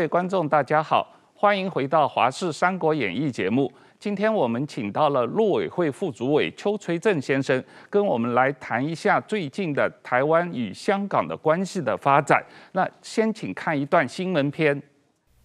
各位观众，大家好，欢迎回到《华视三国演义》节目。今天我们请到了陆委会副主委邱垂正先生，跟我们来谈一下最近的台湾与香港的关系的发展。那先请看一段新闻片。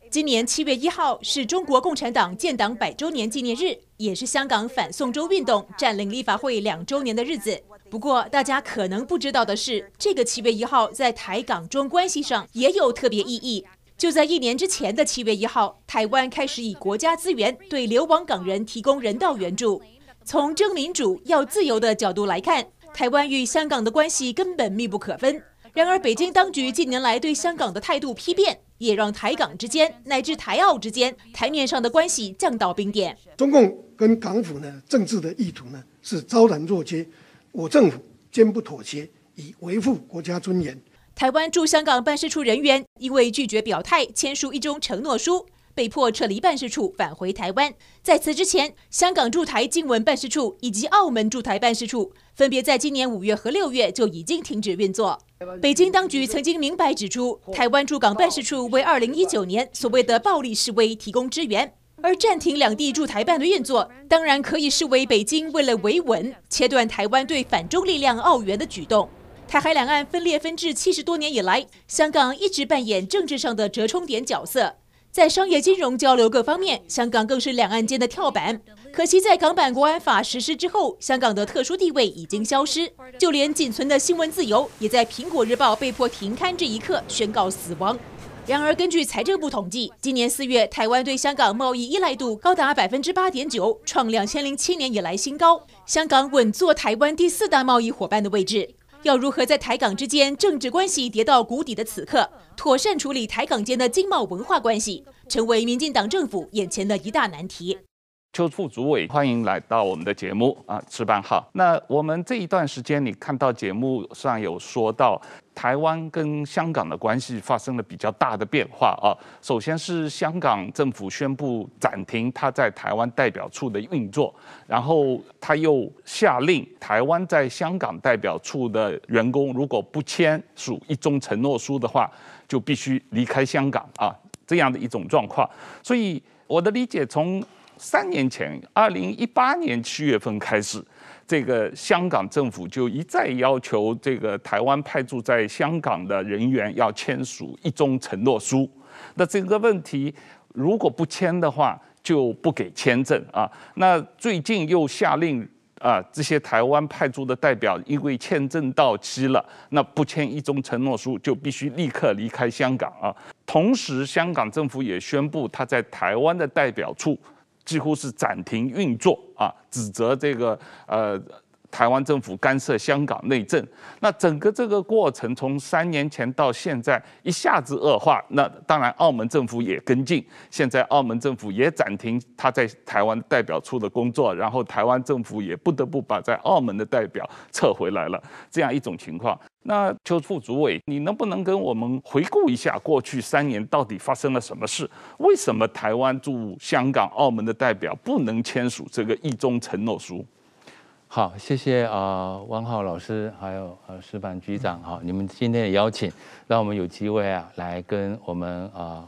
今年七月一号是中国共产党建党百周年纪念日，也是香港反送中运动占领立法会两周年的日子。不过，大家可能不知道的是，这个七月一号在台港中关系上也有特别意义。就在一年之前的七月一号，台湾开始以国家资源对流亡港人提供人道援助。从争民主、要自由的角度来看，台湾与香港的关系根本密不可分。然而，北京当局近年来对香港的态度批变，也让台港之间乃至台澳之间台面上的关系降到冰点。中共跟港府呢，政治的意图呢是昭然若揭，我政府坚不妥协，以维护国家尊严。台湾驻香港办事处人员因为拒绝表态签署一中承诺书，被迫撤离办事处返回台湾。在此之前，香港驻台经文办事处以及澳门驻台办事处分别在今年五月和六月就已经停止运作。北京当局曾经明白指出，台湾驻港办事处为二零一九年所谓的暴力示威提供支援，而暂停两地驻台办的运作，当然可以视为北京为了维稳，切断台湾对反中力量澳援的举动。台海两岸分裂分治七十多年以来，香港一直扮演政治上的折冲点角色，在商业金融交流各方面，香港更是两岸间的跳板。可惜在港版国安法实施之后，香港的特殊地位已经消失，就连仅存的新闻自由，也在《苹果日报》被迫停刊这一刻宣告死亡。然而，根据财政部统计，今年四月台湾对香港贸易依赖度高达百分之八点九，创两千零七年以来新高，香港稳坐台湾第四大贸易伙伴的位置。要如何在台港之间政治关系跌到谷底的此刻，妥善处理台港间的经贸文化关系，成为民进党政府眼前的一大难题。邱副主委，欢迎来到我们的节目啊，值班好。那我们这一段时间，你看到节目上有说到，台湾跟香港的关系发生了比较大的变化啊。首先是香港政府宣布暂停他在台湾代表处的运作，然后他又下令台湾在香港代表处的员工如果不签署一中承诺书的话，就必须离开香港啊，这样的一种状况。所以我的理解从。三年前，二零一八年七月份开始，这个香港政府就一再要求这个台湾派驻在香港的人员要签署一中承诺书。那这个问题如果不签的话，就不给签证啊。那最近又下令啊，这些台湾派驻的代表因为签证到期了，那不签一中承诺书就必须立刻离开香港啊。同时，香港政府也宣布他在台湾的代表处。几乎是暂停运作啊，指责这个呃台湾政府干涉香港内政。那整个这个过程从三年前到现在一下子恶化。那当然澳门政府也跟进，现在澳门政府也暂停他在台湾代表处的工作，然后台湾政府也不得不把在澳门的代表撤回来了，这样一种情况。那邱副主委，你能不能跟我们回顾一下过去三年到底发生了什么事？为什么台湾驻香港、澳门的代表不能签署这个一中承诺书？好，谢谢啊，汪浩老师，还有呃石板局长哈，你们今天的邀请，让我们有机会啊，来跟我们啊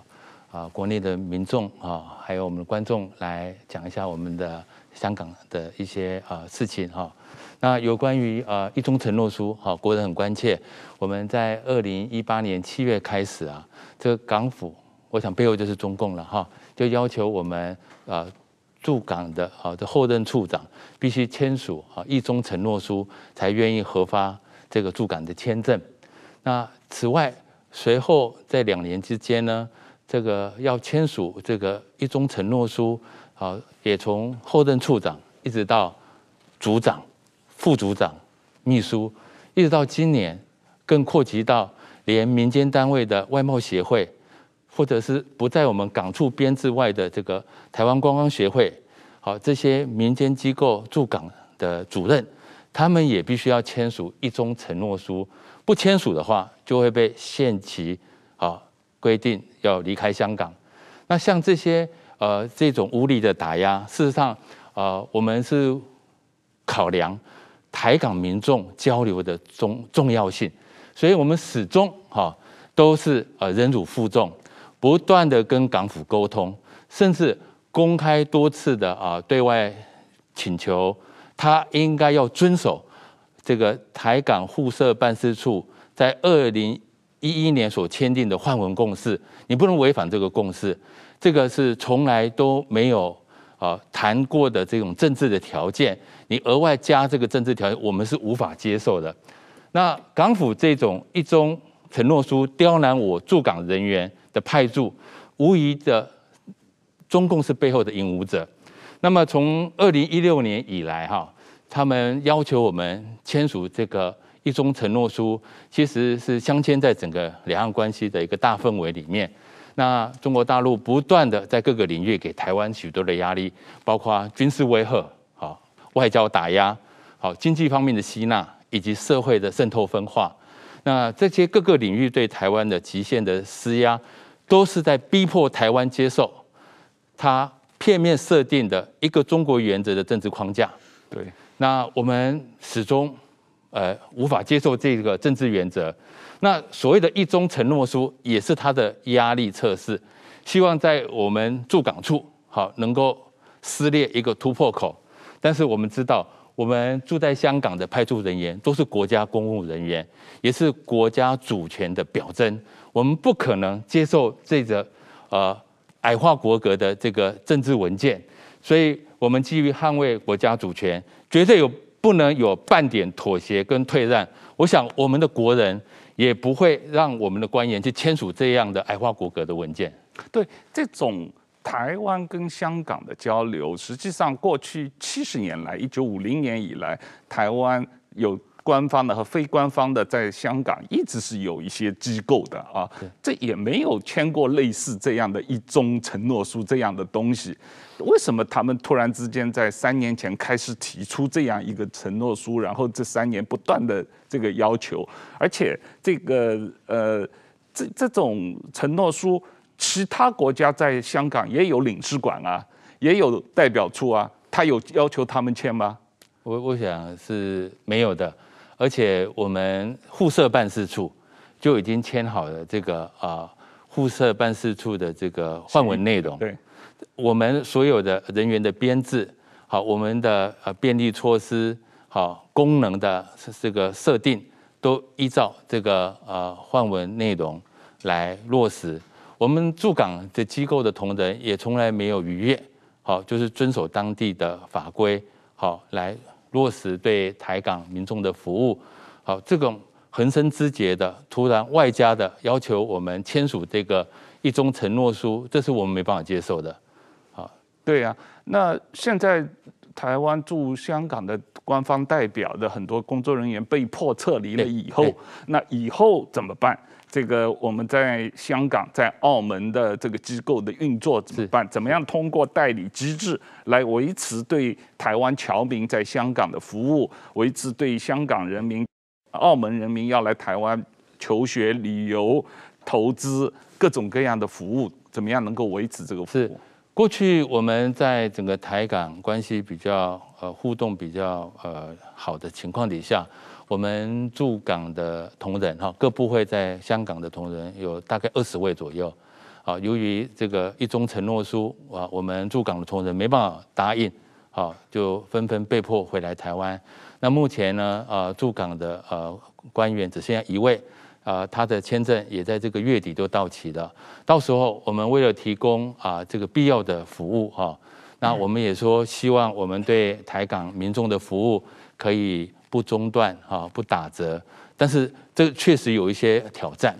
啊国内的民众啊，还有我们的观众来讲一下我们的香港的一些啊事情哈。那有关于啊一中承诺书，哈，国人很关切。我们在二零一八年七月开始啊，这个港府，我想背后就是中共了哈，就要求我们呃驻港的啊的后任处长必须签署啊一中承诺书，才愿意核发这个驻港的签证。那此外，随后在两年之间呢，这个要签署这个一中承诺书，啊，也从后任处长一直到组长。副组长、秘书，一直到今年，更扩及到连民间单位的外贸协会，或者是不在我们港处编制外的这个台湾观光协会，好，这些民间机构驻港的主任，他们也必须要签署一中承诺书，不签署的话，就会被限期啊规定要离开香港。那像这些呃这种无理的打压，事实上呃我们是考量。台港民众交流的重重要性，所以我们始终哈都是呃忍辱负重。不断的跟港府沟通，甚至公开多次的啊对外请求，他应该要遵守这个台港互设办事处在二零一一年所签订的换文共识，你不能违反这个共识，这个是从来都没有啊谈过的这种政治的条件，你额外加这个政治条件，我们是无法接受的。那港府这种一中承诺书刁难我驻港人员的派驻，无疑的中共是背后的引武者。那么从二零一六年以来，哈，他们要求我们签署这个。一中承诺书其实是镶嵌在整个两岸关系的一个大氛围里面。那中国大陆不断的在各个领域给台湾许多的压力，包括军事威吓、好外交打压、好经济方面的吸纳，以及社会的渗透分化。那这些各个领域对台湾的极限的施压，都是在逼迫台湾接受它片面设定的一个中国原则的政治框架。对，那我们始终。呃，无法接受这个政治原则。那所谓的一中承诺书也是他的压力测试，希望在我们驻港处好能够撕裂一个突破口。但是我们知道，我们住在香港的派驻人员都是国家公务人员，也是国家主权的表征。我们不可能接受这个呃矮化国格的这个政治文件。所以，我们基于捍卫国家主权，绝对有。不能有半点妥协跟退让，我想我们的国人也不会让我们的官员去签署这样的矮化国格的文件。对，这种台湾跟香港的交流，实际上过去七十年来，一九五零年以来，台湾有。官方的和非官方的，在香港一直是有一些机构的啊，这也没有签过类似这样的一宗承诺书这样的东西。为什么他们突然之间在三年前开始提出这样一个承诺书，然后这三年不断的这个要求，而且这个呃，这这种承诺书，其他国家在香港也有领事馆啊，也有代表处啊，他有要求他们签吗？我我想是没有的。而且我们互设办事处就已经签好了这个啊互设办事处的这个换文内容。对，我们所有的人员的编制，好，我们的呃便利措施，好，功能的这个设定，都依照这个呃换文内容来落实。我们驻港的机构的同仁也从来没有逾越，好，就是遵守当地的法规，好来。落实对台港民众的服务，好，这种横生枝节的突然外加的要求，我们签署这个一中承诺书，这是我们没办法接受的。好，对呀，那现在台湾驻香港的官方代表的很多工作人员被迫撤离了以后，那以后怎么办？这个我们在香港、在澳门的这个机构的运作怎么办？怎么样通过代理机制来维持对台湾侨民在香港的服务，维持对香港人民、澳门人民要来台湾求学、旅游、投资各种各样的服务，怎么样能够维持这个服务？是过去我们在整个台港关系比较呃互动比较呃好的情况底下。我们驻港的同仁哈，各部会在香港的同仁有大概二十位左右，啊，由于这个一中承诺书啊，我们驻港的同仁没办法答应，好，就纷纷被迫回来台湾。那目前呢，啊，驻港的呃官员只剩下一位，啊，他的签证也在这个月底都到期了。到时候我们为了提供啊这个必要的服务哈，那我们也说希望我们对台港民众的服务可以。不中断哈，不打折，但是这确实有一些挑战。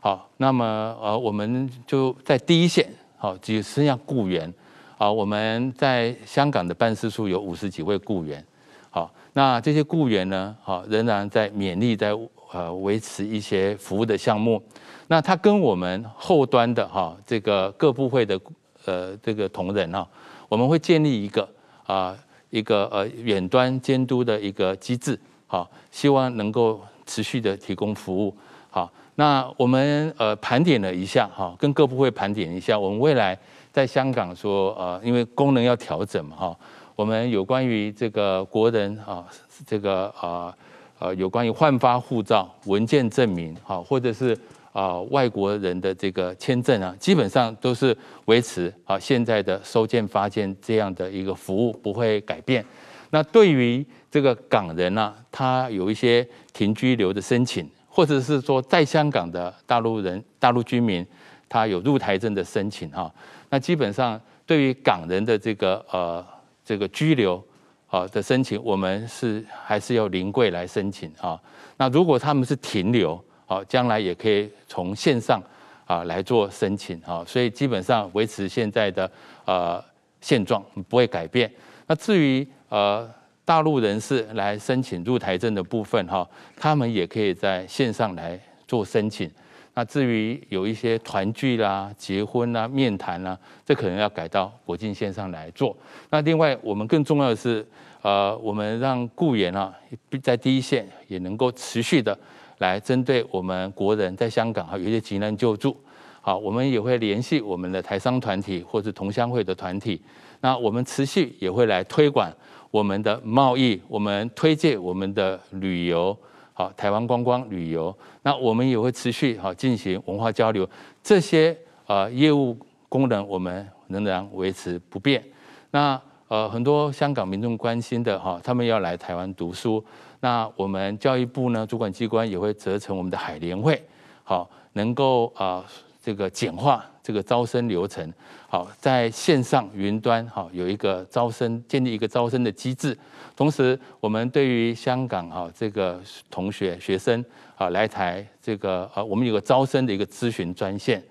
好，那么呃，我们就在第一线，好，只剩下雇员。好，我们在香港的办事处有五十几位雇员。好，那这些雇员呢，好，仍然在勉力在呃维持一些服务的项目。那他跟我们后端的哈这个各部会的呃这个同仁啊，我们会建立一个啊。一个呃远端监督的一个机制，好，希望能够持续的提供服务，好，那我们呃盘点了一下，哈，跟各部会盘点一下，我们未来在香港说，呃，因为功能要调整嘛，哈，我们有关于这个国人啊，这个啊呃有关于换发护照文件证明，哈，或者是啊外国人的这个签证啊，基本上都是维持啊现在的收件发件这样的一个服务不会改变。那对于这个港人呢、啊，他有一些停居留的申请，或者是说在香港的大陆人、大陆居民，他有入台证的申请哈。那基本上对于港人的这个呃这个居留啊的申请，我们是还是要临柜来申请啊。那如果他们是停留，好，将来也可以从线上啊来做申请啊。所以基本上维持现在的呃现状不会改变。那至于呃。大陆人士来申请入台证的部分，哈，他们也可以在线上来做申请。那至于有一些团聚啦、结婚啦、面谈啦，这可能要改到国境线上来做。那另外，我们更重要的是，呃，我们让雇员啊，在第一线也能够持续的来针对我们国人在香港哈有一些急难救助。好，我们也会联系我们的台商团体或者同乡会的团体。那我们持续也会来推广。我们的贸易，我们推荐我们的旅游，好，台湾观光旅游，那我们也会持续好进行文化交流，这些呃业务功能我们仍然维持不变。那呃很多香港民众关心的哈，他们要来台湾读书，那我们教育部呢主管机关也会责成我们的海联会，好能够啊这个简化。这个招生流程，好，在线上云端，好有一个招生，建立一个招生的机制。同时，我们对于香港哈这个同学学生啊来台，这个呃，我们有个招生的一个咨询专线。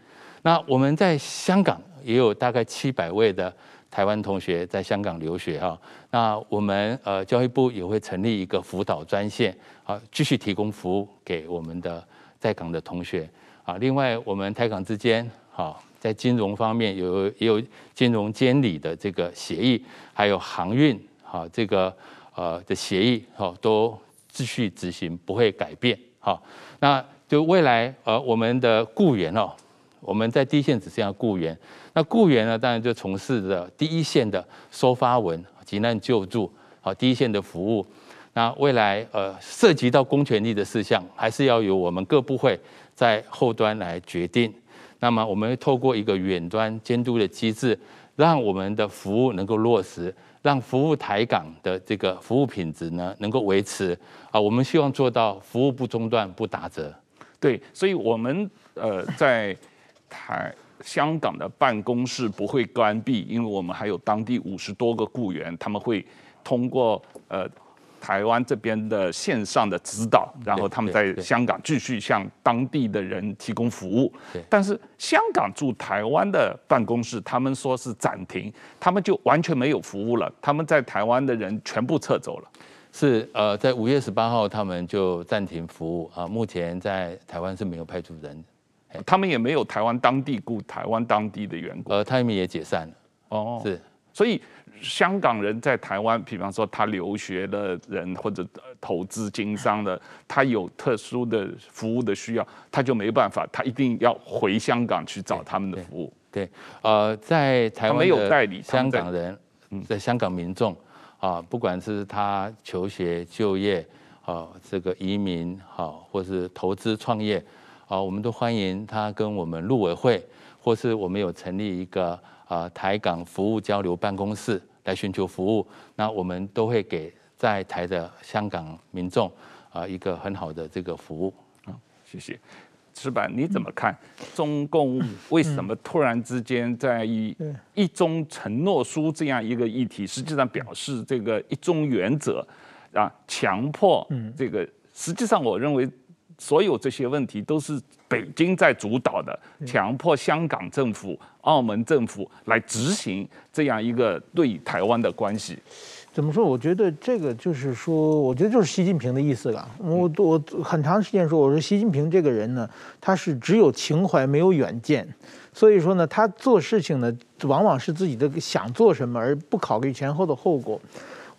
那我们在香港也有大概七百位的台湾同学在香港留学哈。那我们呃教育部也会成立一个辅导专线，好继续提供服务给我们的在港的同学啊。另外，我们台港之间好。在金融方面有也有金融监理的这个协议，还有航运哈这个呃的协议哈都继续执行，不会改变哈。那就未来呃我们的雇员哦，我们在第一线只剩下雇员，那雇员呢当然就从事着第一线的收发文、急难救助好第一线的服务。那未来呃涉及到公权力的事项，还是要由我们各部会在后端来决定。那么我们会透过一个远端监督的机制，让我们的服务能够落实，让服务台港的这个服务品质呢能够维持啊。我们希望做到服务不中断、不打折。对，所以我们呃在台香港的办公室不会关闭，因为我们还有当地五十多个雇员，他们会通过呃。台湾这边的线上的指导，然后他们在香港继续向当地的人提供服务。但是香港驻台湾的办公室，他们说是暂停，他们就完全没有服务了。他们在台湾的人全部撤走了。是呃，在五月十八号，他们就暂停服务啊。目前在台湾是没有派驻人，他们也没有台湾当地雇台湾当地的员工。呃，他们也解散了。哦，是，所以。香港人在台湾，比方说他留学的人或者投资经商的，他有特殊的服务的需要，他就没办法，他一定要回香港去找他们的服务。对，对呃，在台湾没有代理香港人，在香港民众啊，不管是他求学、就业啊，这个移民好，或是投资创业啊，我们都欢迎他跟我们陆委会，或是我们有成立一个啊台港服务交流办公室。来寻求服务，那我们都会给在台的香港民众啊一个很好的这个服务。啊，谢谢。石板，你怎么看中共为什么突然之间在以一中承诺书这样一个议题，实际上表示这个一中原则啊，强迫这个，实际上我认为。所有这些问题都是北京在主导的，强迫香港政府、澳门政府来执行这样一个对台湾的关系。怎么说？我觉得这个就是说，我觉得就是习近平的意思了。我我很长时间说，我说习近平这个人呢，他是只有情怀没有远见，所以说呢，他做事情呢，往往是自己的想做什么，而不考虑前后的后果。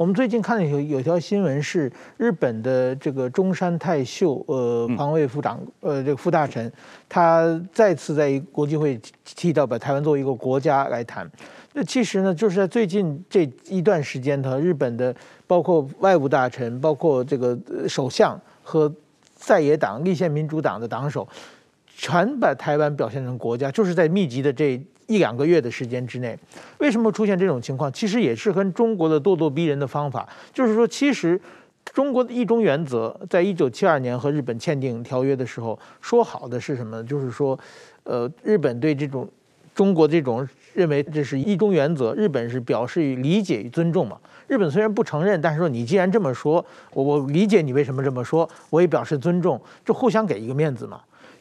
我们最近看到有有条新闻是日本的这个中山泰秀呃防卫副长呃这个副大臣，他再次在国际会提到把台湾作为一个国家来谈。那其实呢，就是在最近这一段时间，他日本的包括外务大臣、包括这个首相和在野党立宪民主党的党首。全把台湾表现成国家，就是在密集的这一两个月的时间之内。为什么出现这种情况？其实也是跟中国的咄咄逼人的方法，就是说，其实中国的一中原则，在一九七二年和日本签订条约的时候，说好的是什么呢？就是说，呃，日本对这种中国这种认为这是一中原则，日本是表示与理解与尊重嘛。日本虽然不承认，但是说你既然这么说，我我理解你为什么这么说，我也表示尊重，就互相给一个面子嘛。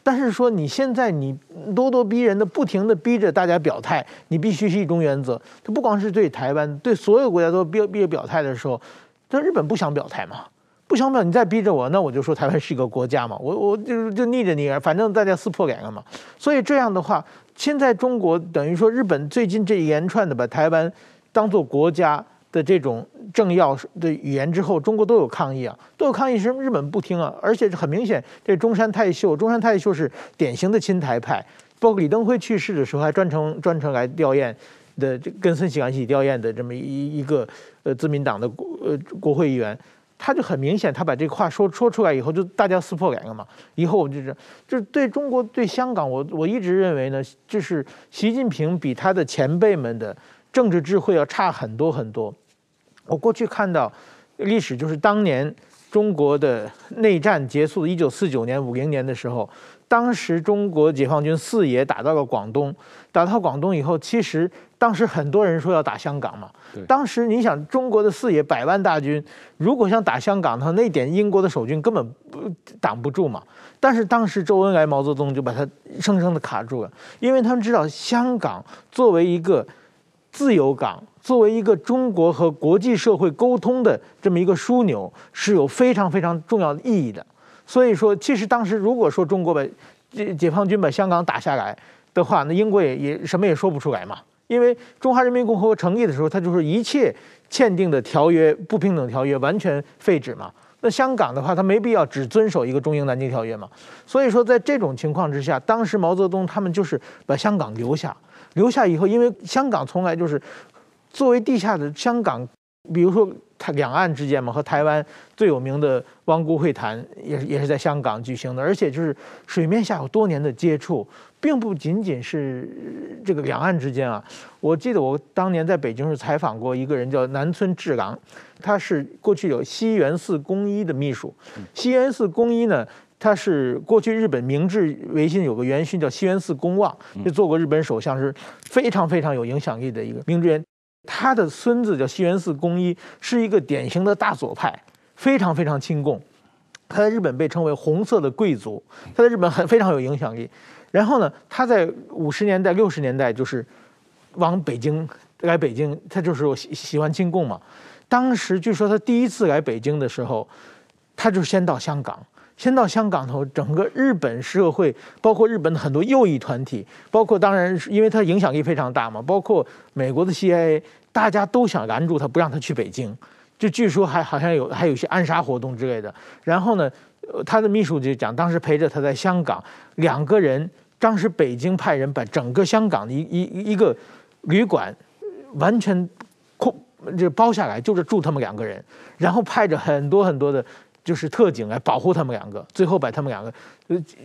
但是说你现在你咄咄逼人的，不停的逼着大家表态，你必须是一中原则。它不光是对台湾，对所有国家都逼逼着表态的时候，这日本不想表态嘛？不想表，你再逼着我，那我就说台湾是一个国家嘛，我我就就逆着你，反正大家撕破脸了嘛。所以这样的话，现在中国等于说日本最近这一连串的把台湾当做国家。的这种政要的语言之后，中国都有抗议啊，都有抗议，是日本不听啊，而且很明显，这中山泰秀，中山泰秀是典型的亲台派，包括李登辉去世的时候，还专程专程来吊唁的，这跟孙喜兰一起吊唁的这么一一个呃自民党的国呃国会议员，他就很明显，他把这话说说出来以后，就大家撕破脸了嘛，以后我就是就是对中国对香港，我我一直认为呢，就是习近平比他的前辈们的。政治智慧要差很多很多。我过去看到历史，就是当年中国的内战结束，一九四九年、五零年的时候，当时中国解放军四野打到了广东，打到广东以后，其实当时很多人说要打香港嘛。当时你想，中国的四野百万大军，如果想打香港的话，那点英国的守军根本不挡不住嘛。但是当时周恩来、毛泽东就把他生生的卡住了，因为他们知道香港作为一个。自由港作为一个中国和国际社会沟通的这么一个枢纽，是有非常非常重要的意义的。所以说，其实当时如果说中国把解解放军把香港打下来的话，那英国也也什么也说不出来嘛。因为中华人民共和国成立的时候，它就是一切签订的条约、不平等条约完全废止嘛。那香港的话，它没必要只遵守一个中英南京条约嘛。所以说，在这种情况之下，当时毛泽东他们就是把香港留下。留下以后，因为香港从来就是作为地下的香港，比如说它两岸之间嘛，和台湾最有名的汪辜会谈也是也是在香港举行的，而且就是水面下有多年的接触，并不仅仅是这个两岸之间啊。我记得我当年在北京是采访过一个人叫南村治郎，他是过去有西园寺公一的秘书，西园寺公一呢。他是过去日本明治维新有个元勋叫西园寺公望，就做过日本首相，是非常非常有影响力的一个明治元。他的孙子叫西园寺公一，是一个典型的大左派，非常非常亲共。他在日本被称为红色的贵族，他在日本很非常有影响力。然后呢，他在五十年代六十年代就是往北京来北京，他就是喜喜欢亲共嘛。当时据说他第一次来北京的时候，他就先到香港。先到香港头，整个日本社会，包括日本的很多右翼团体，包括当然是因为他影响力非常大嘛，包括美国的 CIA，大家都想拦住他，不让他去北京。就据说还好像有还有一些暗杀活动之类的。然后呢，他的秘书就讲，当时陪着他在香港，两个人，当时北京派人把整个香港的一一一个旅馆完全空就包下来，就是住他们两个人，然后派着很多很多的。就是特警来保护他们两个，最后把他们两个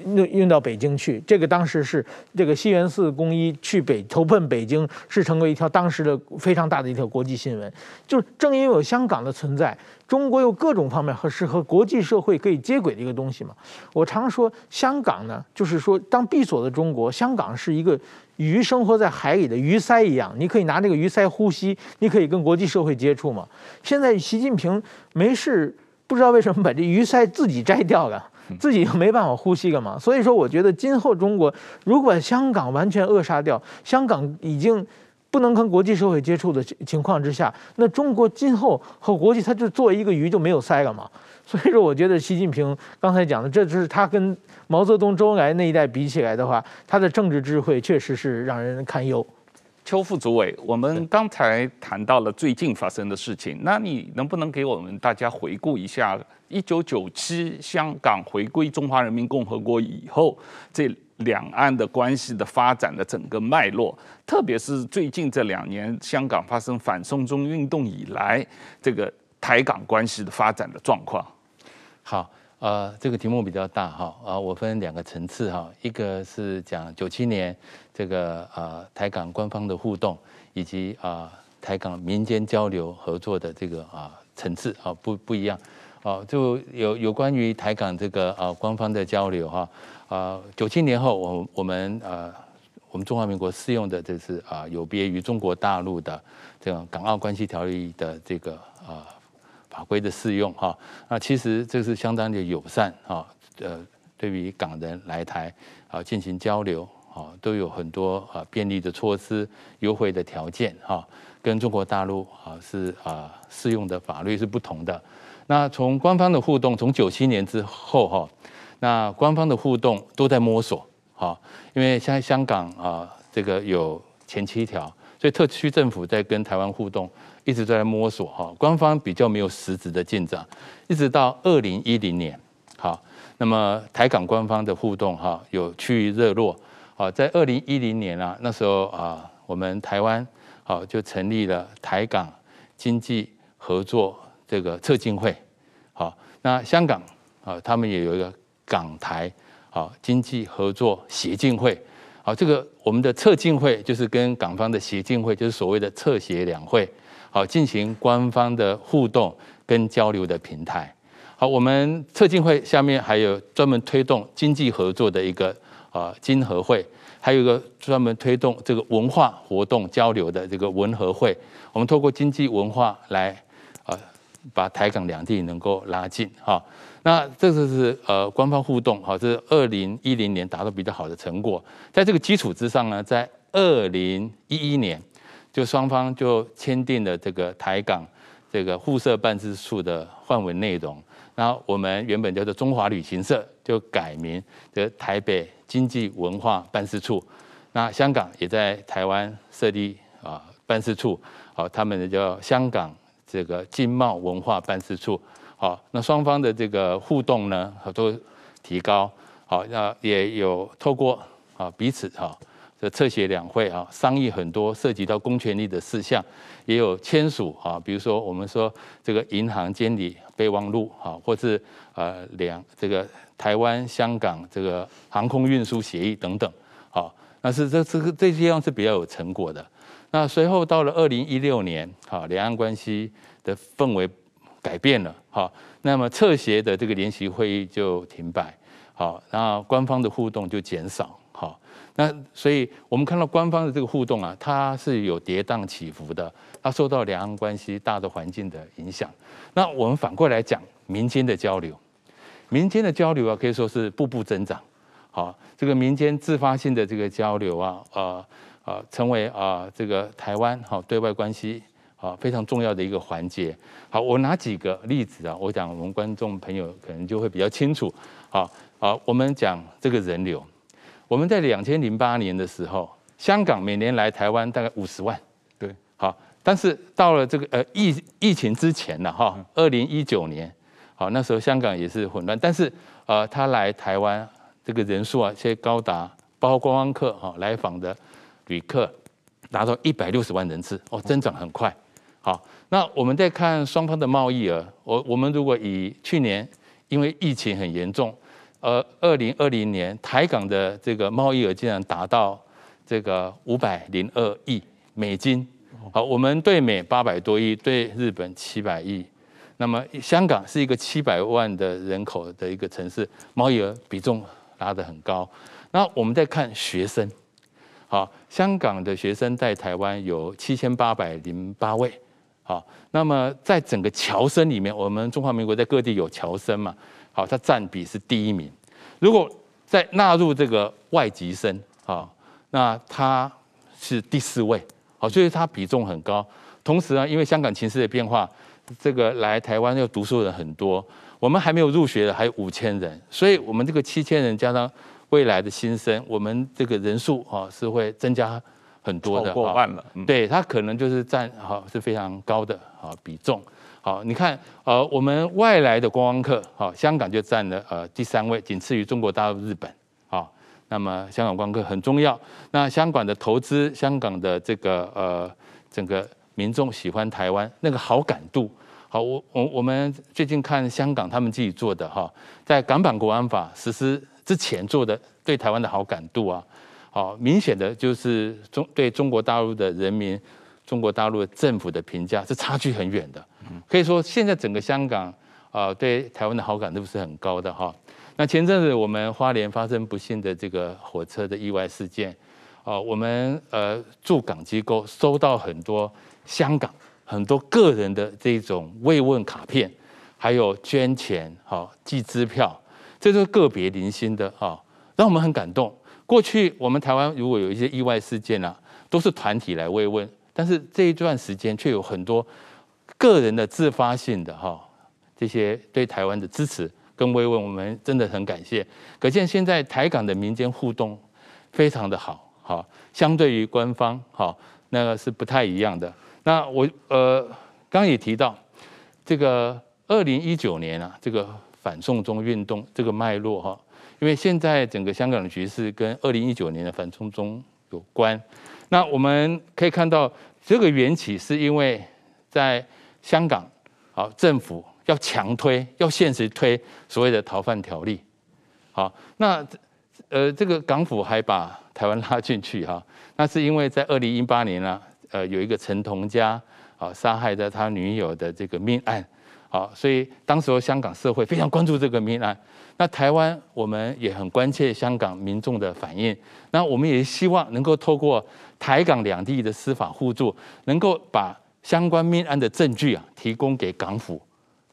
运运到北京去。这个当时是这个西园寺公一去北投奔北京，是成为一条当时的非常大的一条国际新闻。就是正因为有香港的存在，中国有各种方面和是和国际社会可以接轨的一个东西嘛。我常说香港呢，就是说当闭锁的中国，香港是一个鱼生活在海里的鱼鳃一样，你可以拿这个鱼鳃呼吸，你可以跟国际社会接触嘛。现在习近平没事。不知道为什么把这鱼鳃自己摘掉了，自己又没办法呼吸了嘛。所以说，我觉得今后中国如果把香港完全扼杀掉，香港已经不能跟国际社会接触的情况之下，那中国今后和国际，它就作为一个鱼就没有鳃了嘛。所以说，我觉得习近平刚才讲的，这就是他跟毛泽东、周恩来那一代比起来的话，他的政治智慧确实是让人堪忧。邱副主委，我们刚才谈到了最近发生的事情，那你能不能给我们大家回顾一下一九九七香港回归中华人民共和国以后，这两岸的关系的发展的整个脉络，特别是最近这两年香港发生反送中运动以来，这个台港关系的发展的状况？好，呃，这个题目比较大哈，啊，我分两个层次哈，一个是讲九七年这个呃台港官方的互动，以及啊台港民间交流合作的这个啊层次啊不不一样，啊就有有关于台港这个啊官方的交流哈，啊九七年后我我们呃我们中华民国适用的这是啊有别于中国大陆的这种港澳关系条例的这个啊。法规的适用哈，那其实这是相当的友善啊，呃，对于港人来台啊进行交流啊，都有很多啊便利的措施、优惠的条件哈，跟中国大陆啊是啊适用的法律是不同的。那从官方的互动，从九七年之后哈，那官方的互动都在摸索哈，因为像香港啊这个有前七条，所以特区政府在跟台湾互动。一直在摸索哈，官方比较没有实质的进展，一直到二零一零年，好，那么台港官方的互动哈有趋于热络，好，在二零一零年啊，那时候啊，我们台湾好就成立了台港经济合作这个策进会，好，那香港啊，他们也有一个港台好经济合作协进会，好，这个我们的策进会就是跟港方的协进会，就是所谓的策协两会。好，进行官方的互动跟交流的平台。好，我们策进会下面还有专门推动经济合作的一个啊经合会，还有一个专门推动这个文化活动交流的这个文合会。我们透过经济文化来啊，把台港两地能够拉近。哈，那这个是呃官方互动。好，这是二零一零年达到比较好的成果。在这个基础之上呢，在二零一一年。就双方就签订了这个台港这个互设办事处的换文内容，然后我们原本叫做中华旅行社，就改名的台北经济文化办事处。那香港也在台湾设立啊办事处，好，他们叫香港这个经贸文化办事处。好，那双方的这个互动呢，都提高。好，那也有透过啊彼此的。策协两会啊，商议很多涉及到公权力的事项，也有签署啊，比如说我们说这个银行监理备忘录啊，或是呃两这个台湾香港这个航空运输协议等等，好，那是这这个这些样是比较有成果的。那随后到了二零一六年，哈，两岸关系的氛围改变了，哈，那么策协的这个联席会议就停摆，好，那官方的互动就减少。好那所以，我们看到官方的这个互动啊，它是有跌宕起伏的，它受到两岸关系大的环境的影响。那我们反过来讲，民间的交流，民间的交流啊，可以说是步步增长。好，这个民间自发性的这个交流啊，呃呃，成为啊这个台湾好对外关系啊非常重要的一个环节。好，我拿几个例子啊，我讲我们观众朋友可能就会比较清楚。好，好，我们讲这个人流。我们在两千零八年的时候，香港每年来台湾大概五十万，对，好，但是到了这个呃疫疫情之前呢，哈，二零一九年，好，那时候香港也是混乱，但是呃，他来台湾这个人数啊，现在高达包括观光客哈来访的旅客达到一百六十万人次，哦，增长很快，好，那我们再看双方的贸易额，我我们如果以去年因为疫情很严重。呃，二零二零年台港的这个贸易额竟然达到这个五百零二亿美金。好，我们对美八百多亿，对日本七百亿。那么香港是一个七百万的人口的一个城市，贸易额比重拉得很高。那我们再看学生，好，香港的学生在台湾有七千八百零八位。好，那么在整个侨生里面，我们中华民国在各地有侨生嘛？好，它占比是第一名。如果再纳入这个外籍生，啊，那它是第四位。好，所以它比重很高。同时呢，因为香港情势的变化，这个来台湾要读书的人很多，我们还没有入学的还有五千人，所以我们这个七千人加上未来的新生，我们这个人数啊是会增加很多的。过万了。对，它可能就是占好是非常高的啊比重。好，你看，呃，我们外来的观光客，好，香港就占了呃第三位，仅次于中国大陆、日本，好，那么香港观光客很重要。那香港的投资，香港的这个呃整个民众喜欢台湾那个好感度，好，我我我们最近看香港他们自己做的哈，在港版国安法实施之前做的对台湾的好感度啊，好明显的就是中对中国大陆的人民、中国大陆政府的评价是差距很远的。可以说现在整个香港啊对台湾的好感度是很高的哈。那前阵子我们花莲发生不幸的这个火车的意外事件，啊，我们呃驻港机构收到很多香港。很多个人的这种慰问卡片，还有捐钱、哈寄支票，这都是个别零星的哈，让我们很感动。过去我们台湾如果有一些意外事件啊，都是团体来慰问，但是这一段时间却有很多个人的自发性的哈，这些对台湾的支持跟慰问，我们真的很感谢。可见现在台港的民间互动非常的好，哈，相对于官方哈，那个是不太一样的。那我呃，刚刚也提到这个二零一九年啊，这个反送中运动这个脉络哈，因为现在整个香港的局势跟二零一九年的反送中有关。那我们可以看到，这个缘起是因为在香港，好政府要强推，要现实推所谓的逃犯条例。好，那呃，这个港府还把台湾拉进去哈，那是因为在二零一八年啊。呃，有一个陈同佳啊，杀害的他女友的这个命案，好，所以当时候香港社会非常关注这个命案。那台湾我们也很关切香港民众的反应。那我们也希望能够透过台港两地的司法互助，能够把相关命案的证据啊提供给港府，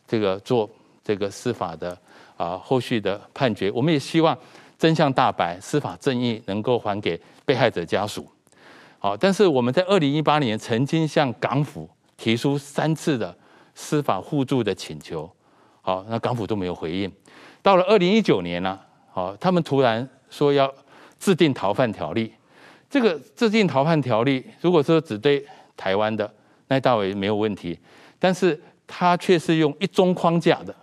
这个做这个司法的啊后续的判决。我们也希望真相大白，司法正义能够还给被害者家属。好，但是我们在二零一八年曾经向港府提出三次的司法互助的请求，好，那港府都没有回应。到了二零一九年呢，好，他们突然说要制定逃犯条例。这个制定逃犯条例，如果说只对台湾的，那倒也没有问题。但是他却是用一中框架的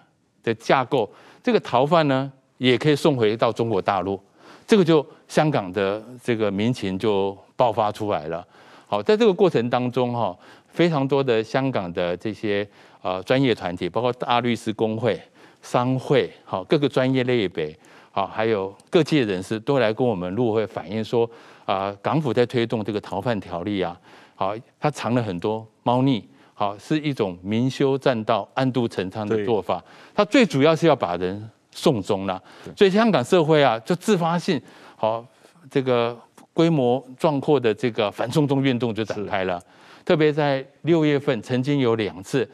的架构，这个逃犯呢，也可以送回到中国大陆。这个就香港的这个民情就爆发出来了。好，在这个过程当中哈，非常多的香港的这些呃专业团体，包括大律师公会、商会，好各个专业类别，好还有各界人士都来跟我们陆委会反映说，啊港府在推动这个逃犯条例啊，好，它藏了很多猫腻，好是一种明修栈道、暗度陈仓的做法。它最主要是要把人。送终了，所以香港社会啊，就自发性好这个规模壮阔的这个反送中运动就展开了。特别在六月份，曾经有两次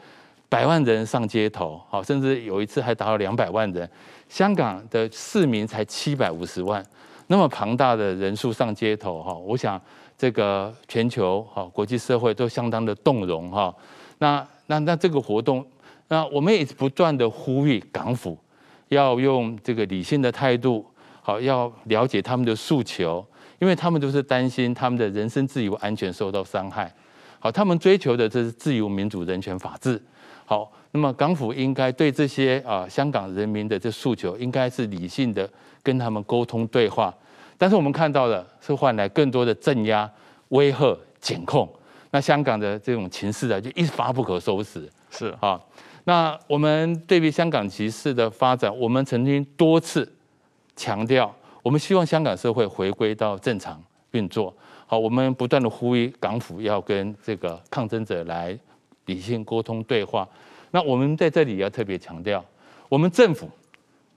百万人上街头，好，甚至有一次还达到两百万人。香港的市民才七百五十万，那么庞大的人数上街头，哈，我想这个全球哈国际社会都相当的动容哈。那那那这个活动，那我们也不断的呼吁港府。要用这个理性的态度，好，要了解他们的诉求，因为他们都是担心他们的人身自由安全受到伤害。好，他们追求的这是自由、民主、人权、法治。好，那么港府应该对这些啊香港人民的这诉求，应该是理性的跟他们沟通对话。但是我们看到的是换来更多的镇压、威吓、检控。那香港的这种情势啊，就一发不可收拾。是啊。那我们对比香港局势的发展，我们曾经多次强调，我们希望香港社会回归到正常运作。好，我们不断的呼吁港府要跟这个抗争者来理性沟通对话。那我们在这里要特别强调，我们政府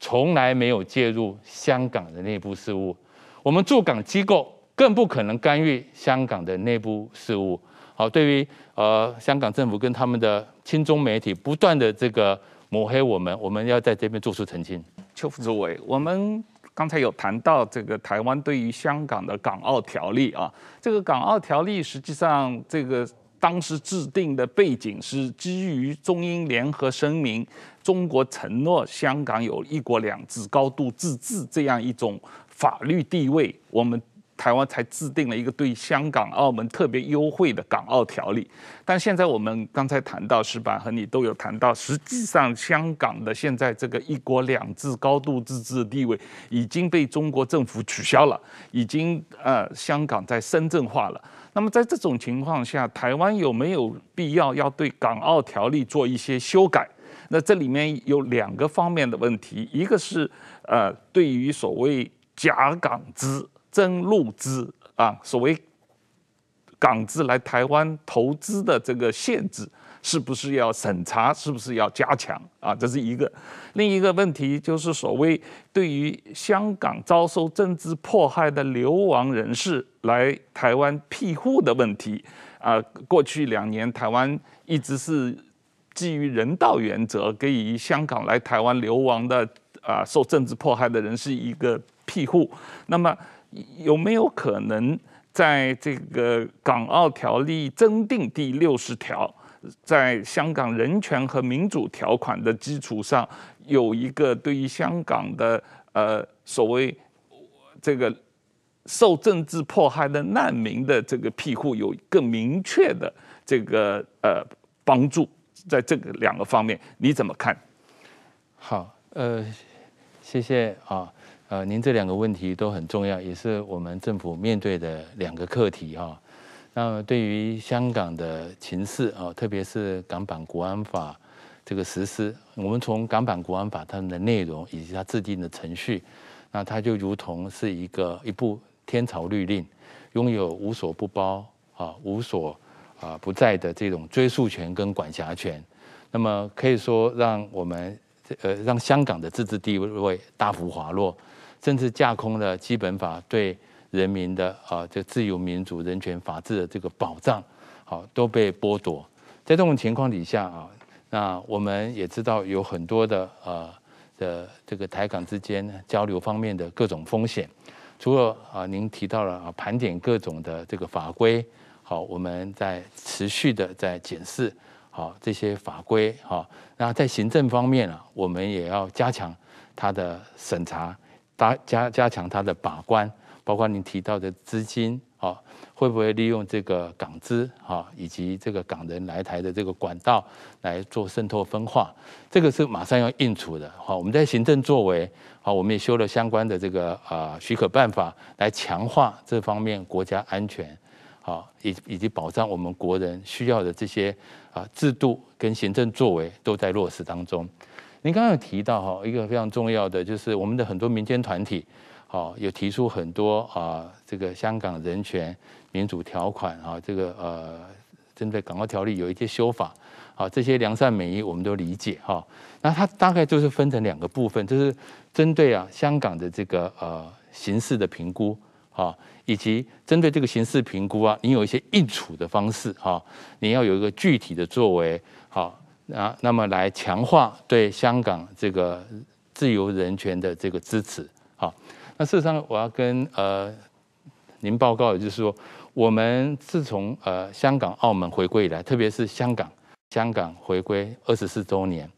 从来没有介入香港的内部事务，我们驻港机构更不可能干预香港的内部事务。好，对于呃香港政府跟他们的亲中媒体不断的这个抹黑我们，我们要在这边做出澄清。邱副主委，我们刚才有谈到这个台湾对于香港的港澳条例啊，这个港澳条例实际上这个当时制定的背景是基于中英联合声明，中国承诺香港有一国两制、高度自治这样一种法律地位，我们。台湾才制定了一个对香港、澳门特别优惠的港澳条例。但现在我们刚才谈到，石板和你都有谈到，实际上香港的现在这个一国两制、高度自治的地位已经被中国政府取消了，已经呃香港在深圳化了。那么在这种情况下，台湾有没有必要要对港澳条例做一些修改？那这里面有两个方面的问题，一个是呃对于所谓假港资、真入资啊，所谓港资来台湾投资的这个限制，是不是要审查？是不是要加强啊？这是一个。另一个问题就是所谓对于香港遭受政治迫害的流亡人士来台湾庇护的问题啊，过去两年台湾一直是基于人道原则给予香港来台湾流亡的啊受政治迫害的人士一个庇护。那么有没有可能在这个港澳条例增订第六十条，在香港人权和民主条款的基础上，有一个对于香港的呃所谓这个受政治迫害的难民的这个庇护，有更明确的这个呃帮助，在这个两个方面你怎么看？好，呃，谢谢啊，呃，您这两个问题都很重要，也是我们政府面对的两个课题哈。那么对于香港的情势啊，特别是港版国安法这个实施，我们从港版国安法它的内容以及它制定的程序，那它就如同是一个一部天朝律令，拥有无所不包啊、无所啊不在的这种追诉权跟管辖权。那么可以说，让我们呃让香港的自治地位大幅滑落，甚至架空了基本法对。人民的啊，这自由、民主、人权、法治的这个保障，好都被剥夺。在这种情况底下啊，那我们也知道有很多的呃的这个台港之间交流方面的各种风险。除了啊，您提到了啊，盘点各种的这个法规，好，我们在持续的在检视好这些法规，好，那在行政方面啊，我们也要加强它的审查，加加加强它的把关。包括您提到的资金啊，会不会利用这个港资啊，以及这个港人来台的这个管道来做渗透分化？这个是马上要应处的。好，我们在行政作为，好，我们也修了相关的这个啊许可办法，来强化这方面国家安全，好，以以及保障我们国人需要的这些啊制度跟行政作为都在落实当中。您刚刚有提到哈，一个非常重要的就是我们的很多民间团体。好，有提出很多啊，这个香港人权民主条款啊，这个呃，针对港澳条例有一些修法，好，这些良善美意我们都理解哈。那它大概就是分成两个部分，就是针对啊香港的这个呃刑事的评估，哈，以及针对这个刑事评估啊，你有一些应处的方式哈，你要有一个具体的作为，好，啊那么来强化对香港这个自由人权的这个支持，好。那事实上，我要跟呃您报告的就是说，我们自从呃香港、澳门回归以来，特别是香港，香港回归二十四周年，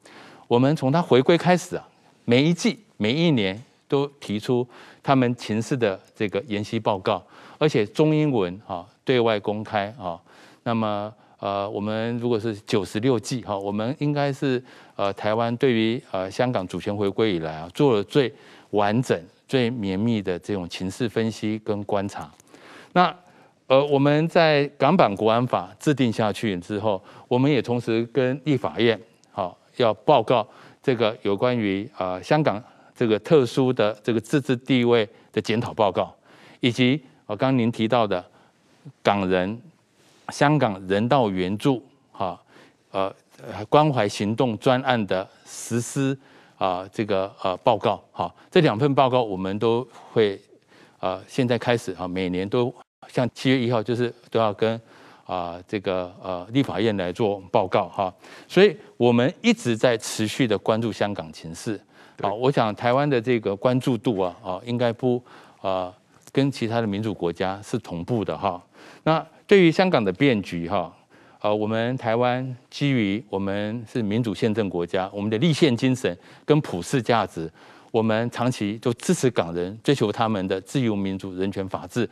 我们从它回归开始啊，每一季、每一年都提出他们情势的这个研习报告，而且中英文啊对外公开啊。那么呃，我们如果是九十六计哈，我们应该是呃台湾对于呃香港主权回归以来啊，做了最完整。最绵密的这种情势分析跟观察，那呃，我们在港版国安法制定下去之后，我们也同时跟立法院好要报告这个有关于啊香港这个特殊的这个自治地位的检讨报告，以及我刚刚您提到的港人香港人道援助哈呃关怀行动专案的实施。啊，这个呃报告，哈，这两份报告我们都会，呃，现在开始啊，每年都像七月一号，就是都要跟啊这个呃立法院来做报告哈，所以我们一直在持续的关注香港情势，好，我想台湾的这个关注度啊啊，应该不啊跟其他的民主国家是同步的哈，那对于香港的变局哈。呃，我们台湾基于我们是民主宪政国家，我们的立宪精神跟普世价值，我们长期就支持港人追求他们的自由、民主、人权、法治，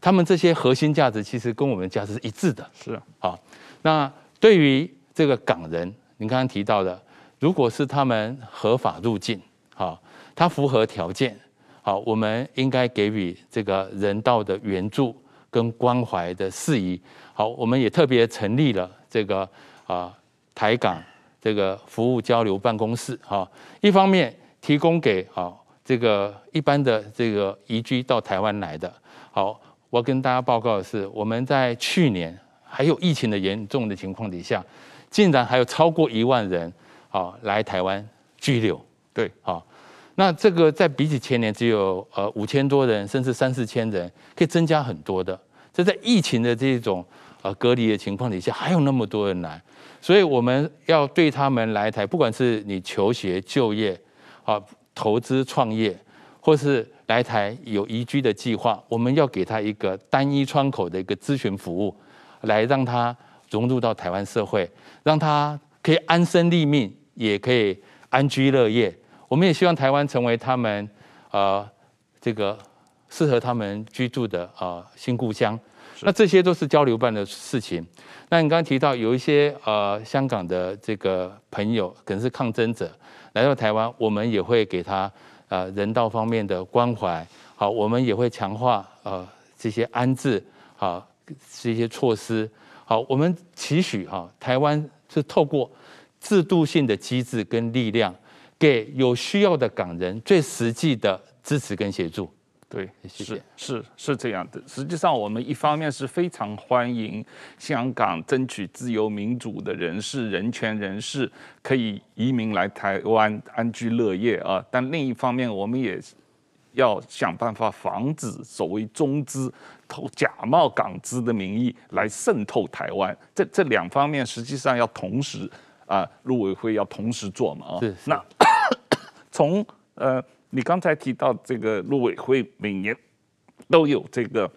他们这些核心价值其实跟我们的价值是一致的。是啊，那对于这个港人，您刚刚提到的，如果是他们合法入境，好，他符合条件，好，我们应该给予这个人道的援助跟关怀的事宜。好，我们也特别成立了这个啊台港这个服务交流办公室，哈，一方面。提供给啊这个一般的这个移居到台湾来的，好，我跟大家报告的是，我们在去年还有疫情的严重的情况底下，竟然还有超过一万人啊来台湾居留。对，好，那这个在比起前年只有呃五千多人，甚至三四千人，可以增加很多的。这在疫情的这种呃隔离的情况底下，还有那么多人来，所以我们要对他们来台，不管是你求学、就业。啊，投资创业，或是来台有移居的计划，我们要给他一个单一窗口的一个咨询服务，来让他融入到台湾社会，让他可以安身立命，也可以安居乐业。我们也希望台湾成为他们呃这个适合他们居住的呃新故乡。那这些都是交流办的事情。那你刚刚提到有一些呃香港的这个朋友可能是抗争者。来到台湾，我们也会给他呃人道方面的关怀。好，我们也会强化呃这些安置好这些措施。好，我们期许哈台湾是透过制度性的机制跟力量，给有需要的港人最实际的支持跟协助。对，是是是这样的。实际上，我们一方面是非常欢迎香港争取自由民主的人士、人权人士可以移民来台湾安居乐业啊，但另一方面，我们也要想办法防止所谓中资投假冒港资的名义来渗透台湾。这这两方面实际上要同时啊，陆委会要同时做嘛啊。那 从呃。你刚才提到这个陆委会每年都有这个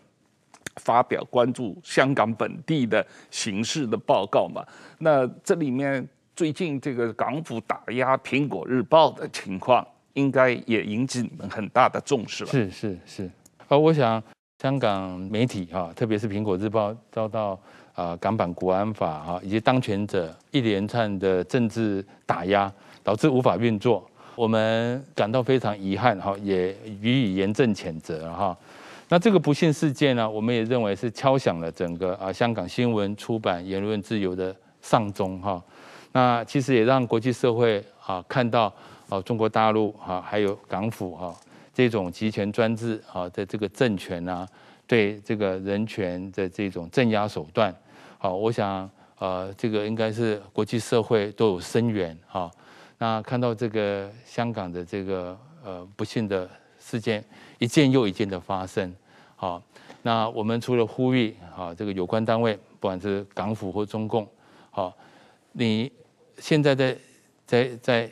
发表关注香港本地的形势的报告嘛？那这里面最近这个港府打压《苹果日报》的情况，应该也引起你们很大的重视了？是是是。而我想香港媒体哈，特别是《苹果日报》遭到啊港版国安法哈以及当权者一连串的政治打压，导致无法运作。我们感到非常遗憾哈，也予以严正谴责哈。那这个不幸事件呢，我们也认为是敲响了整个啊香港新闻出版言论自由的丧钟哈。那其实也让国际社会啊看到啊中国大陆哈还有港府哈这种集权专制啊的这个政权啊对这个人权的这种镇压手段。好，我想呃这个应该是国际社会都有声援哈。那看到这个香港的这个呃不幸的事件一件又一件的发生，好，那我们除了呼吁啊这个有关单位，不管是港府或中共，好，你现在在在在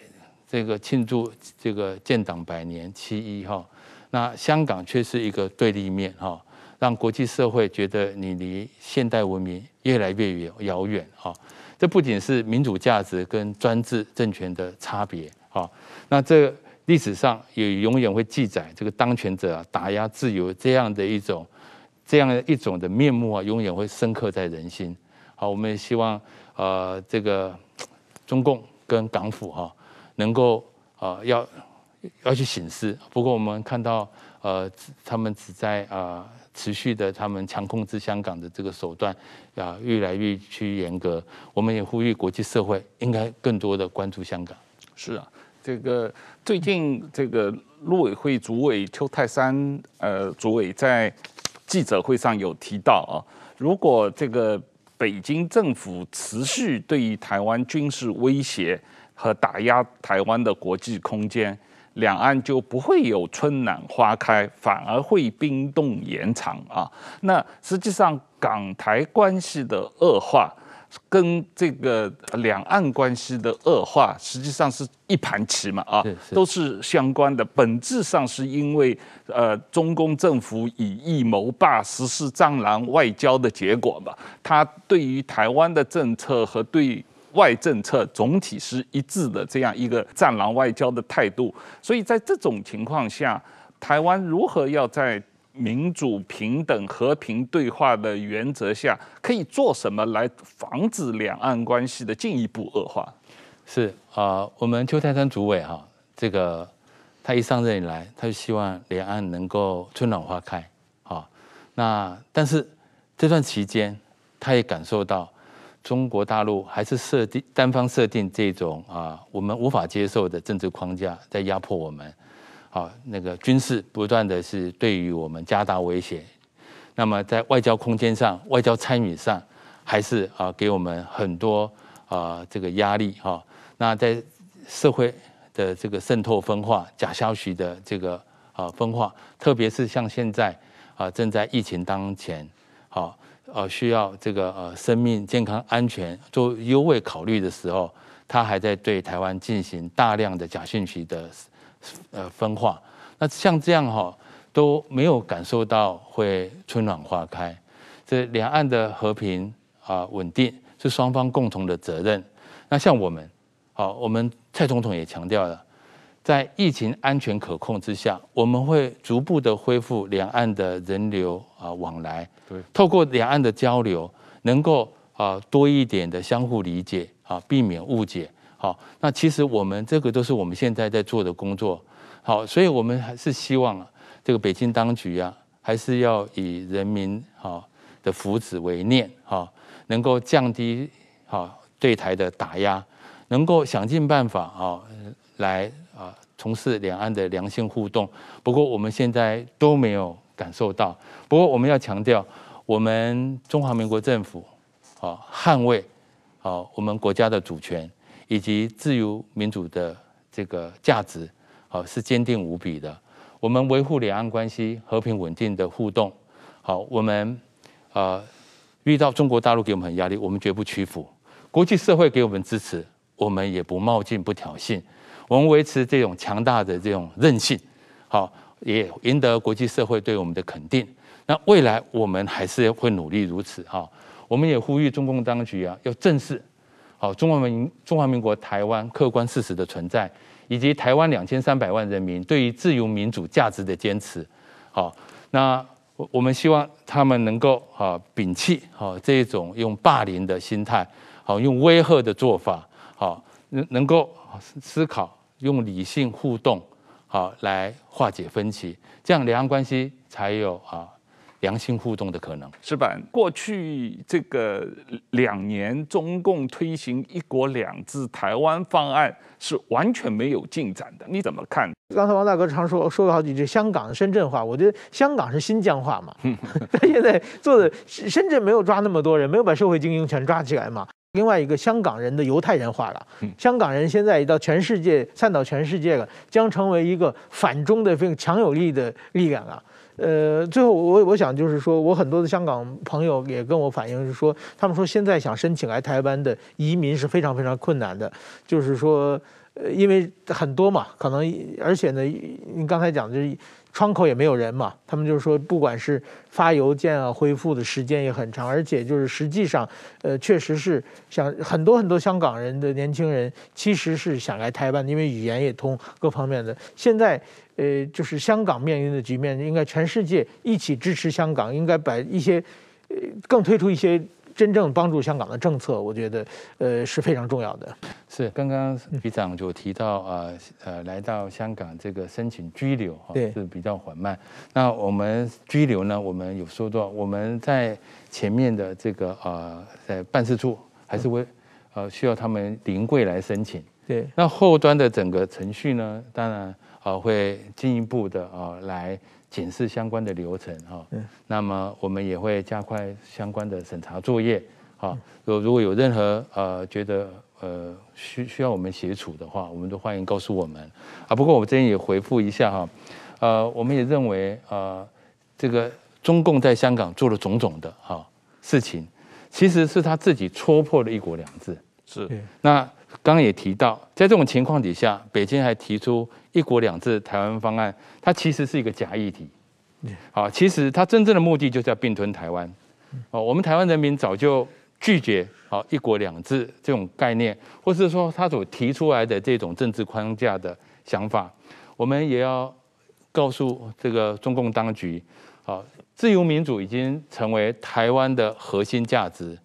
这个庆祝这个建党百年七一哈，那香港却是一个对立面哈，让国际社会觉得你离现代文明越来越远遥远哈。这不仅是民主价值跟专制政权的差别，哈，那这历史上也永远会记载这个当权者啊打压自由这样的一种，这样一种的面目啊，永远会深刻在人心。好，我们也希望呃这个中共跟港府哈能够呃要要去省思。不过我们看到呃他们只在啊。持续的，他们强控制香港的这个手段啊，越来越趋严格。我们也呼吁国际社会应该更多的关注香港。是啊，这个最近这个陆委会主委邱泰山呃主委在记者会上有提到啊，如果这个北京政府持续对于台湾军事威胁和打压台湾的国际空间。两岸就不会有春暖花开，反而会冰冻延长啊！那实际上港台关系的恶化，跟这个两岸关系的恶化，实际上是一盘棋嘛啊，都是相关的。本质上是因为呃，中共政府以夷谋霸、实施蟑螂外交的结果嘛，他对于台湾的政策和对外政策总体是一致的这样一个战狼外交的态度。所以在这种情况下，台湾如何要在民主、平等、和平对话的原则下，可以做什么来防止两岸关系的进一步恶化？是啊、我们邱太山主委哈，这个他一上任以来，他就希望两岸能够春暖花开。好，那但是这段期间，他也感受到中国大陆还是设定单方设定这种啊，我们无法接受的政治框架，在压迫我们。好，那个军事不断的是对于我们加大威胁。那么在外交空间上，外交参与上，还是啊给我们很多啊这个压力哈。那在社会的这个渗透分化、假消息的这个啊分化，特别是像现在啊正在疫情当前，好呃需要这个呃生命健康安全做优惠考虑的时候，他还在对台湾进行大量的假讯息的呃分化。那像这样哈都没有感受到会春暖花开，这两岸的和平啊稳定是双方共同的责任。那像我们。好，我们蔡总统也强调了，在疫情安全可控之下，我们会逐步的恢复两岸的人流啊往来。对，透过两岸的交流，能够啊多一点的相互理解啊，避免误解。好，那其实我们这个都是我们现在在做的工作。好，所以我们还是希望啊这个北京当局啊，还是要以人民啊的福祉为念，哈，能够降低好对台的打压。能够想尽办法啊，来啊从事两岸的良性互动。不过我们现在都没有感受到。不过我们要强调，我们中华民国政府啊，捍卫啊我们国家的主权以及自由民主的这个价值，啊是坚定无比的。我们维护两岸关系和平稳定的互动。好，我们啊遇到中国大陆给我们很压力，我们绝不屈服。国际社会给我们支持。我们也不冒进、不挑衅，我们维持这种强大的这种韧性，好，也赢得国际社会对我们的肯定。那未来我们还是会努力如此，哈。我们也呼吁中共当局啊，要正视好中华民中华民国台湾客观事实的存在，以及台湾两千三百万人民对于自由民主价值的坚持。好，那我我们希望他们能够啊摒弃好这种用霸凌的心态，好用威吓的做法。好，能能够思考，用理性互动，好来化解分歧，这样两岸关系才有啊良性互动的可能。矢板，过去这个两年，中共推行“一国两制”台湾方案是完全没有进展的，你怎么看？刚才王大哥常说说了好几句香港深圳话，我觉得香港是新疆话嘛。他现在做的深圳没有抓那么多人，没有把社会精英全抓起来嘛。另外一个香港人的犹太人化了，香港人现在到全世界散到全世界了，将成为一个反中的非常强有力的力量啊。呃，最后我我想就是说，我很多的香港朋友也跟我反映是说，他们说现在想申请来台湾的移民是非常非常困难的，就是说，呃，因为很多嘛，可能而且呢，你刚才讲的就是。窗口也没有人嘛，他们就是说，不管是发邮件啊，恢复的时间也很长，而且就是实际上，呃，确实是想很多很多香港人的年轻人其实是想来台湾，因为语言也通，各方面的。现在，呃，就是香港面临的局面，应该全世界一起支持香港，应该把一些，呃，更推出一些。真正帮助香港的政策，我觉得呃是非常重要的。是刚刚局长就提到呃呃来到香港这个申请居留哈是比较缓慢。那我们居留呢，我们有说到我们在前面的这个呃在办事处还是会呃需要他们临柜来申请。对。那后端的整个程序呢，当然呃会进一步的呃来。检视相关的流程哈，那么我们也会加快相关的审查作业，哈，如如果有任何呃觉得呃需需要我们协助的话，我们都欢迎告诉我们啊。不过我这边也回复一下哈，呃，我们也认为呃这个中共在香港做了种种的哈事情，其实是他自己戳破了一国两制。是，那刚刚也提到，在这种情况底下，北京还提出。一国两制台湾方案，它其实是一个假议题。好，其实它真正的目的就是要并吞台湾。哦，我们台湾人民早就拒绝好一国两制这种概念，或是说他所提出来的这种政治框架的想法，我们也要告诉这个中共当局，好，自由民主已经成为台湾的核心价值，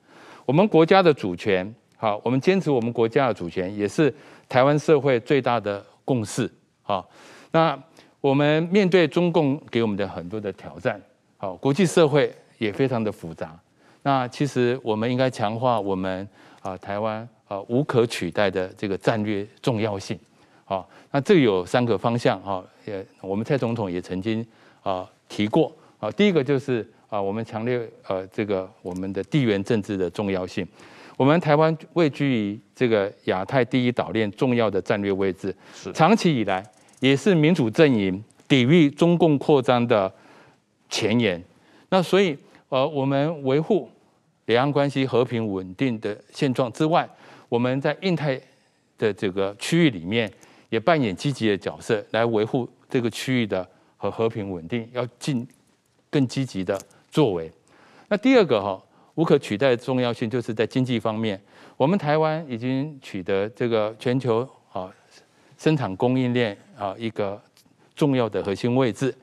我们国家的主权，好，我们坚持我们国家的主权，也是台湾社会最大的共识，好，那我们面对中共给我们的很多的挑战，好，国际社会也非常的复杂。那其实我们应该强化我们啊台湾啊无可取代的这个战略重要性，好，那这有三个方向哈，也我们蔡总统也曾经啊提过。啊，第一个就是啊我们强烈呃这个我们的地缘政治的重要性，我们台湾位居于这个亚太第一岛链重要的战略位置，是长期以来也是民主阵营抵御中共扩张的前沿，那所以呃我们维护。两岸关系和平稳定的现状之外，我们在印太的这个区域里面也扮演积极的角色，来维护这个区域的和和平稳定，要尽更积极的作为。那第二个哈，无可取代的重要性，就是在经济方面，我们台湾已经取得这个全球啊生产供应链啊一个重要的核心位置，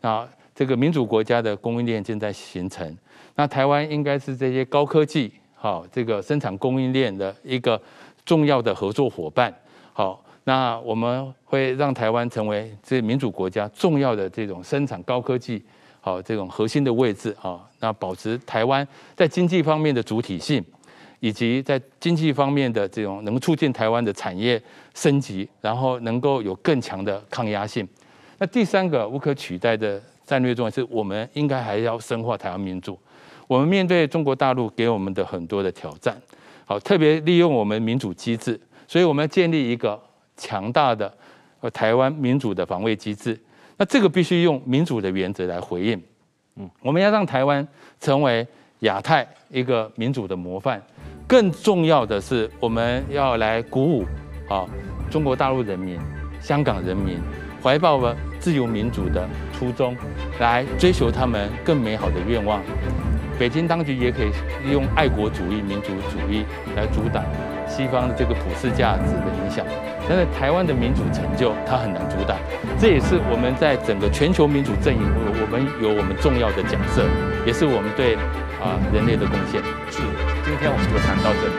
啊，这个民主国家的供应链正在形成。那台湾应该是这些高科技好，这个生产供应链的一个重要的合作伙伴。好，那我们会让台湾成为这民主国家重要的这种生产高科技好这种核心的位置啊。那保持台湾在经济方面的主体性，以及在经济方面的这种能促进台湾的产业升级，然后能够有更强的抗压性。那第三个无可取代的战略重要是，我们应该还要深化台湾民主。我们面对中国大陆给我们的很多的挑战，好，特别利用我们民主机制，所以我们要建立一个强大的呃台湾民主的防卫机制。那这个必须用民主的原则来回应。嗯，我们要让台湾成为亚太一个民主的模范。更重要的是，我们要来鼓舞啊中国大陆人民、香港人民怀抱了自由民主的初衷，来追求他们更美好的愿望。北京当局也可以利用爱国主义、民族主义来阻挡西方的这个普世价值的影响，但是台湾的民主成就，它很难阻挡。这也是我们在整个全球民主阵营，我们有我们重要的角色，也是我们对啊人类的贡献。是，今天我们就谈到这里。